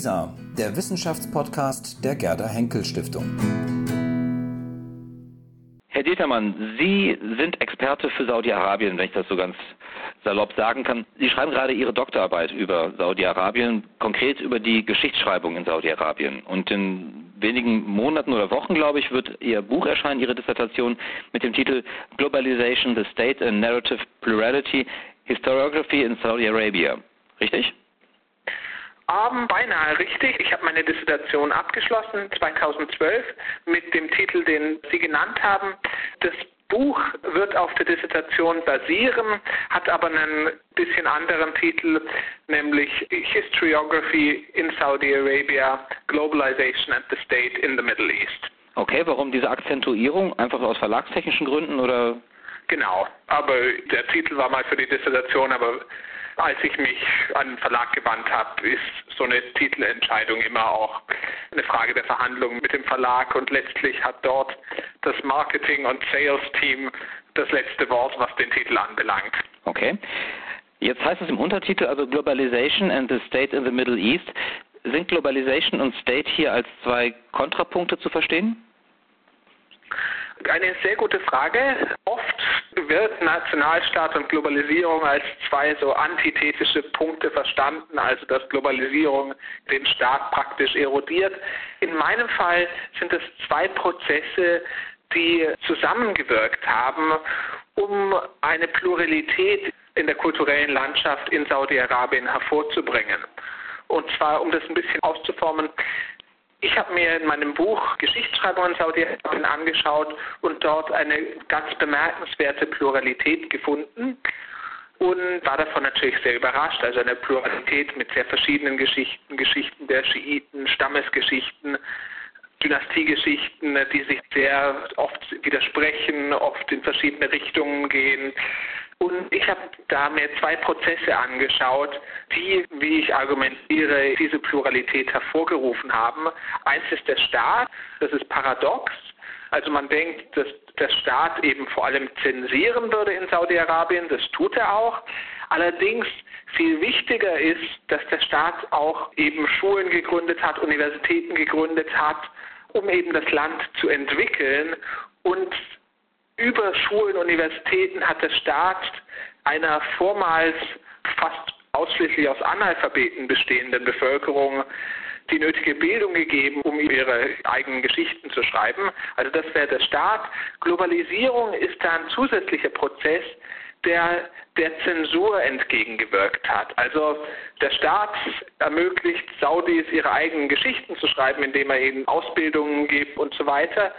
WISA, der Wissenschaftspodcast der Gerda Henkel Stiftung. Herr Dietermann, Sie sind Experte für Saudi-Arabien, wenn ich das so ganz salopp sagen kann. Sie schreiben gerade Ihre Doktorarbeit über Saudi-Arabien, konkret über die Geschichtsschreibung in Saudi-Arabien. Und in wenigen Monaten oder Wochen, glaube ich, wird Ihr Buch erscheinen, Ihre Dissertation mit dem Titel Globalization, the State and Narrative Plurality, Historiography in Saudi Arabia. Richtig? Um, beinahe richtig. Ich habe meine Dissertation abgeschlossen 2012 mit dem Titel, den Sie genannt haben. Das Buch wird auf der Dissertation basieren, hat aber einen bisschen anderen Titel, nämlich Historiography in Saudi Arabia, Globalization and the State in the Middle East. Okay, warum diese Akzentuierung? Einfach aus verlagstechnischen Gründen oder? Genau, aber der Titel war mal für die Dissertation, aber als ich mich an den Verlag gewandt habe, ist so eine Titelentscheidung immer auch eine Frage der Verhandlungen mit dem Verlag und letztlich hat dort das Marketing- und Sales-Team das letzte Wort, was den Titel anbelangt. Okay. Jetzt heißt es im Untertitel also Globalization and the State in the Middle East. Sind Globalization und State hier als zwei Kontrapunkte zu verstehen? Eine sehr gute Frage. Oft wird Nationalstaat und Globalisierung als zwei so antithetische Punkte verstanden, also dass Globalisierung den Staat praktisch erodiert. In meinem Fall sind es zwei Prozesse, die zusammengewirkt haben, um eine Pluralität in der kulturellen Landschaft in Saudi-Arabien hervorzubringen. Und zwar, um das ein bisschen auszuformen, ich habe mir in meinem Buch Geschichtsschreibung in Saudi-Arabien angeschaut und dort eine ganz bemerkenswerte Pluralität gefunden und war davon natürlich sehr überrascht. Also eine Pluralität mit sehr verschiedenen Geschichten, Geschichten der Schiiten, Stammesgeschichten, Dynastiegeschichten, die sich sehr oft widersprechen, oft in verschiedene Richtungen gehen. Und ich habe da mir zwei Prozesse angeschaut, die, wie ich argumentiere, diese Pluralität hervorgerufen haben. Eins ist der Staat, das ist paradox. Also man denkt, dass der Staat eben vor allem zensieren würde in Saudi-Arabien, das tut er auch. Allerdings viel wichtiger ist, dass der Staat auch eben Schulen gegründet hat, Universitäten gegründet hat, um eben das Land zu entwickeln und über Schulen, Universitäten hat der Staat einer vormals fast ausschließlich aus Analphabeten bestehenden Bevölkerung die nötige Bildung gegeben, um ihre eigenen Geschichten zu schreiben. Also das wäre der Staat. Globalisierung ist da ein zusätzlicher Prozess, der der Zensur entgegengewirkt hat. Also der Staat ermöglicht Saudis ihre eigenen Geschichten zu schreiben, indem er ihnen Ausbildungen gibt und so weiter.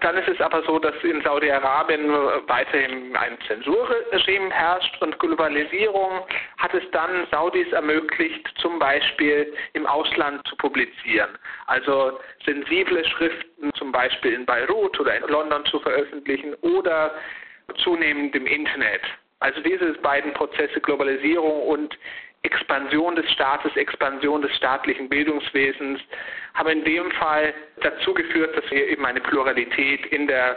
Dann ist es aber so, dass in Saudi-Arabien weiterhin ein Zensurregime herrscht und Globalisierung hat es dann Saudis ermöglicht, zum Beispiel im Ausland zu publizieren. Also sensible Schriften zum Beispiel in Beirut oder in London zu veröffentlichen oder zunehmend im Internet. Also diese beiden Prozesse Globalisierung und Expansion des Staates, Expansion des staatlichen Bildungswesens haben in dem Fall dazu geführt, dass wir eben eine Pluralität in der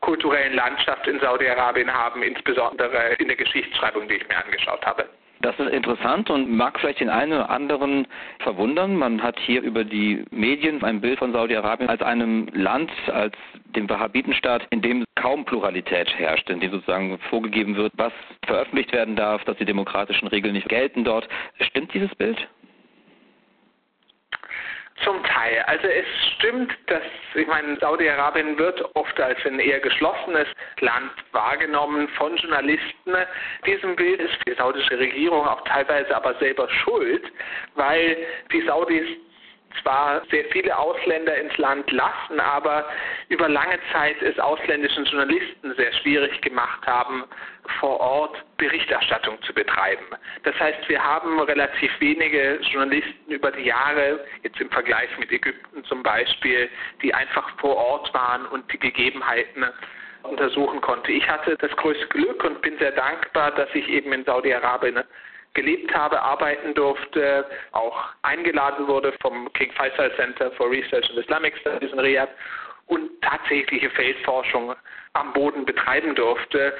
kulturellen Landschaft in Saudi-Arabien haben, insbesondere in der Geschichtsschreibung, die ich mir angeschaut habe. Das ist interessant und mag vielleicht den einen oder anderen verwundern. Man hat hier über die Medien ein Bild von Saudi-Arabien als einem Land, als dem Wahhabitenstaat, in dem kaum Pluralität herrscht, in dem sozusagen vorgegeben wird, was veröffentlicht werden darf, dass die demokratischen Regeln nicht gelten dort. Stimmt dieses Bild? Zum Teil. Also es stimmt, dass, ich meine, Saudi-Arabien wird oft als ein eher geschlossenes Land wahrgenommen von Journalisten. Diesem Bild ist die saudische Regierung auch teilweise aber selber schuld, weil die Saudis zwar sehr viele Ausländer ins Land lassen, aber über lange Zeit es ausländischen Journalisten sehr schwierig gemacht haben, vor Ort Berichterstattung zu betreiben. Das heißt, wir haben relativ wenige Journalisten über die Jahre, jetzt im Vergleich mit Ägypten zum Beispiel, die einfach vor Ort waren und die Gegebenheiten untersuchen konnte. Ich hatte das größte Glück und bin sehr dankbar, dass ich eben in Saudi-Arabien gelebt habe, arbeiten durfte, auch eingeladen wurde vom King Faisal Center for Research in Islamic Studies in Riyadh und tatsächliche Feldforschung am Boden betreiben durfte.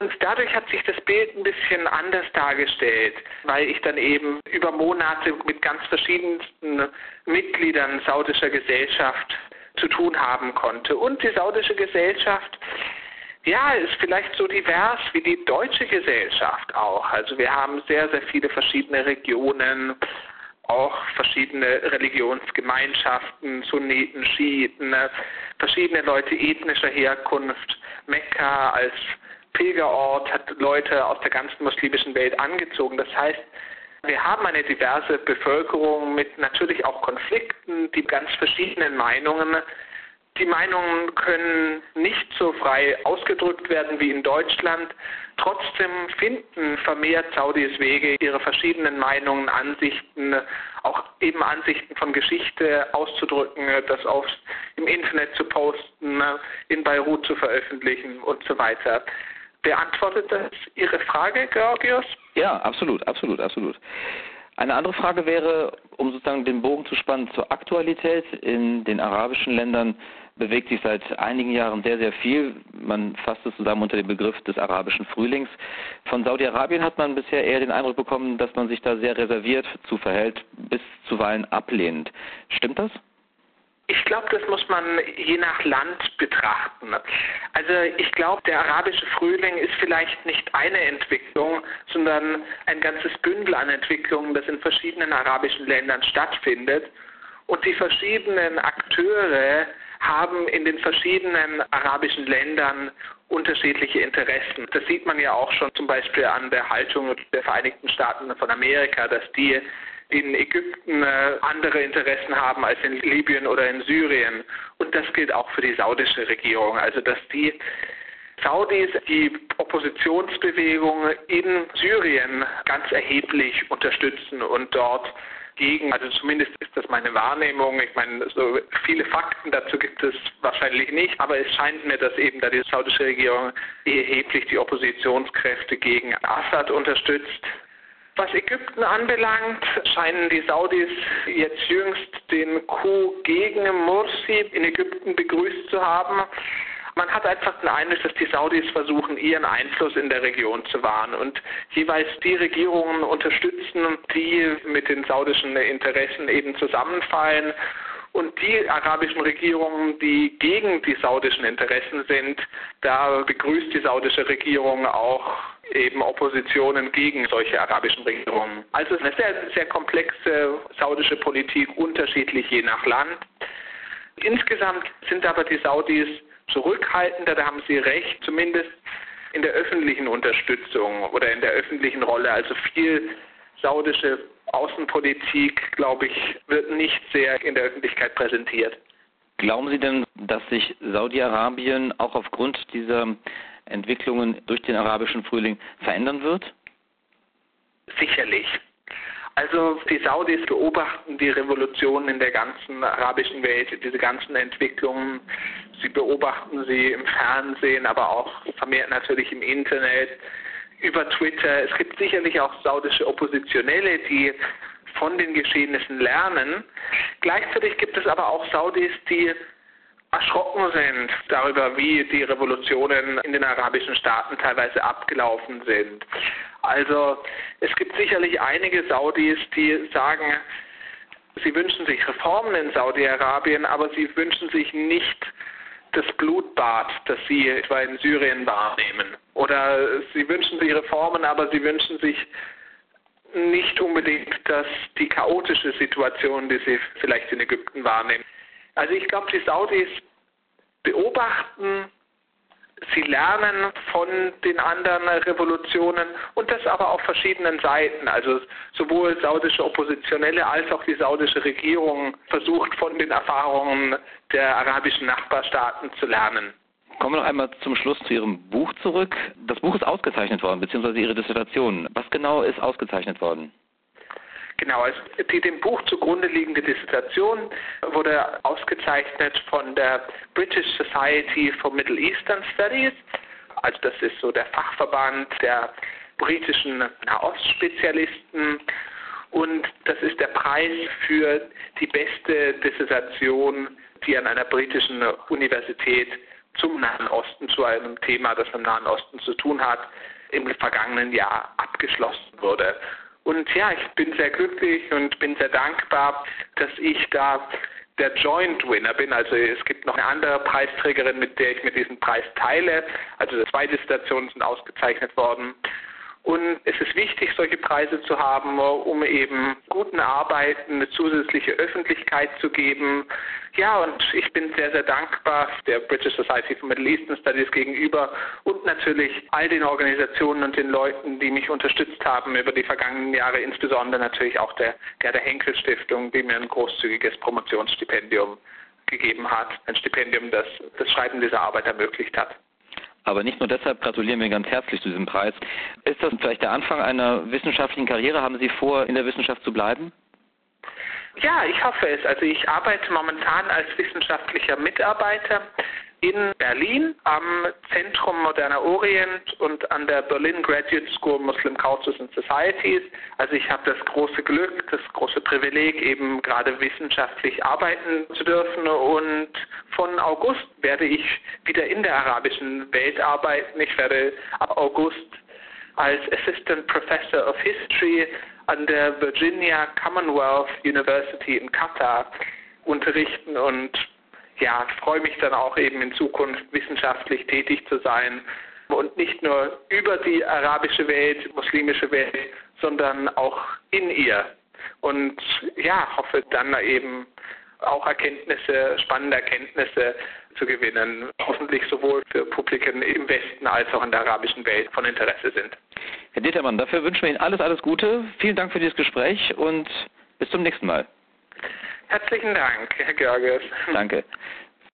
Und dadurch hat sich das Bild ein bisschen anders dargestellt, weil ich dann eben über Monate mit ganz verschiedensten Mitgliedern saudischer Gesellschaft zu tun haben konnte. Und die saudische Gesellschaft, ja, ist vielleicht so divers wie die deutsche Gesellschaft auch. Also wir haben sehr, sehr viele verschiedene Regionen, auch verschiedene Religionsgemeinschaften, Sunniten, Schiiten, verschiedene Leute ethnischer Herkunft. Mekka als Pilgerort hat Leute aus der ganzen muslimischen Welt angezogen. Das heißt, wir haben eine diverse Bevölkerung mit natürlich auch Konflikten, die ganz verschiedenen Meinungen. Die Meinungen können nicht so frei ausgedrückt werden wie in Deutschland. Trotzdem finden vermehrt Saudis Wege, ihre verschiedenen Meinungen, Ansichten, auch eben Ansichten von Geschichte auszudrücken, das auf, im Internet zu posten, in Beirut zu veröffentlichen und so weiter. Beantwortet das Ihre Frage, Georgios? Ja, absolut, absolut, absolut. Eine andere Frage wäre, um sozusagen den Bogen zu spannen zur Aktualität. In den arabischen Ländern bewegt sich seit einigen Jahren sehr, sehr viel. Man fasst es zusammen unter dem Begriff des arabischen Frühlings. Von Saudi-Arabien hat man bisher eher den Eindruck bekommen, dass man sich da sehr reserviert zu verhält, bis zuweilen ablehnend. Stimmt das? Ich glaube, das muss man je nach Land betrachten. Also ich glaube, der arabische Frühling ist vielleicht nicht eine Entwicklung, sondern ein ganzes Bündel an Entwicklungen, das in verschiedenen arabischen Ländern stattfindet. Und die verschiedenen Akteure haben in den verschiedenen arabischen Ländern unterschiedliche Interessen. Das sieht man ja auch schon zum Beispiel an der Haltung der Vereinigten Staaten von Amerika, dass die in Ägypten äh, andere Interessen haben als in Libyen oder in Syrien. Und das gilt auch für die saudische Regierung. Also dass die Saudis die Oppositionsbewegung in Syrien ganz erheblich unterstützen und dort gegen, also zumindest ist das meine Wahrnehmung. Ich meine, so viele Fakten dazu gibt es wahrscheinlich nicht, aber es scheint mir, dass eben da die saudische Regierung erheblich die Oppositionskräfte gegen Assad unterstützt. Was Ägypten anbelangt, scheinen die Saudis jetzt jüngst den Coup gegen Morsi in Ägypten begrüßt zu haben. Man hat einfach den Eindruck, dass die Saudis versuchen, ihren Einfluss in der Region zu wahren und jeweils die Regierungen unterstützen, die mit den saudischen Interessen eben zusammenfallen. Und die arabischen Regierungen, die gegen die saudischen Interessen sind, da begrüßt die saudische Regierung auch eben Oppositionen gegen solche arabischen Regierungen. Also eine sehr, sehr komplexe saudische Politik, unterschiedlich je nach Land. Insgesamt sind aber die Saudis zurückhaltender, da haben Sie recht, zumindest in der öffentlichen Unterstützung oder in der öffentlichen Rolle. Also viel saudische Außenpolitik, glaube ich, wird nicht sehr in der Öffentlichkeit präsentiert. Glauben Sie denn, dass sich Saudi-Arabien auch aufgrund dieser Entwicklungen durch den arabischen Frühling verändern wird? Sicherlich. Also die Saudis beobachten die Revolution in der ganzen arabischen Welt, diese ganzen Entwicklungen. Sie beobachten sie im Fernsehen, aber auch vermehrt natürlich im Internet, über Twitter. Es gibt sicherlich auch saudische Oppositionelle, die von den Geschehnissen lernen. Gleichzeitig gibt es aber auch Saudis, die erschrocken sind darüber, wie die Revolutionen in den arabischen Staaten teilweise abgelaufen sind. Also es gibt sicherlich einige Saudis, die sagen, sie wünschen sich Reformen in Saudi-Arabien, aber sie wünschen sich nicht das Blutbad, das sie etwa in Syrien wahrnehmen. Oder sie wünschen sich Reformen, aber sie wünschen sich nicht unbedingt dass die chaotische Situation, die sie vielleicht in Ägypten wahrnehmen. Also ich glaube, die Saudis beobachten Sie lernen von den anderen Revolutionen und das aber auf verschiedenen Seiten. Also sowohl saudische Oppositionelle als auch die saudische Regierung versucht von den Erfahrungen der arabischen Nachbarstaaten zu lernen. Kommen wir noch einmal zum Schluss zu Ihrem Buch zurück. Das Buch ist ausgezeichnet worden, beziehungsweise Ihre Dissertation. Was genau ist ausgezeichnet worden? Genau, also die dem Buch zugrunde liegende Dissertation wurde ausgezeichnet von der British Society for Middle Eastern Studies. Also das ist so der Fachverband der britischen Nahostspezialisten. Und das ist der Preis für die beste Dissertation, die an einer britischen Universität zum Nahen Osten, zu einem Thema, das im Nahen Osten zu tun hat, im vergangenen Jahr abgeschlossen wurde. Und ja, ich bin sehr glücklich und bin sehr dankbar, dass ich da der Joint Winner bin. Also es gibt noch eine andere Preisträgerin, mit der ich mir diesen Preis teile. Also zwei Dissertationen sind ausgezeichnet worden. Und es ist wichtig, solche Preise zu haben, um eben guten Arbeiten eine zusätzliche Öffentlichkeit zu geben. Ja, und ich bin sehr, sehr dankbar der British Society for Middle Eastern Studies gegenüber und natürlich all den Organisationen und den Leuten, die mich unterstützt haben über die vergangenen Jahre, insbesondere natürlich auch der Gerda Henkel Stiftung, die mir ein großzügiges Promotionsstipendium gegeben hat. Ein Stipendium, das das Schreiben dieser Arbeit ermöglicht hat. Aber nicht nur deshalb gratulieren wir ganz herzlich zu diesem Preis. Ist das vielleicht der Anfang einer wissenschaftlichen Karriere? Haben Sie vor, in der Wissenschaft zu bleiben? Ja, ich hoffe es. Also ich arbeite momentan als wissenschaftlicher Mitarbeiter in Berlin am Zentrum Moderner Orient und an der Berlin Graduate School Muslim Cultures and Societies. Also ich habe das große Glück, das große Privileg, eben gerade wissenschaftlich arbeiten zu dürfen. Und von August werde ich wieder in der arabischen Welt arbeiten. Ich werde ab August als Assistant Professor of History an der Virginia Commonwealth University in Katar unterrichten und ja, freue mich dann auch eben in Zukunft wissenschaftlich tätig zu sein und nicht nur über die arabische Welt, muslimische Welt, sondern auch in ihr. Und ja, hoffe dann eben auch Erkenntnisse, spannende Erkenntnisse zu gewinnen, hoffentlich sowohl für Publiken im Westen als auch in der arabischen Welt von Interesse sind. Herr Dietermann, dafür wünschen wir Ihnen alles, alles Gute. Vielen Dank für dieses Gespräch und bis zum nächsten Mal. Herzlichen Dank, Herr Görges. Danke.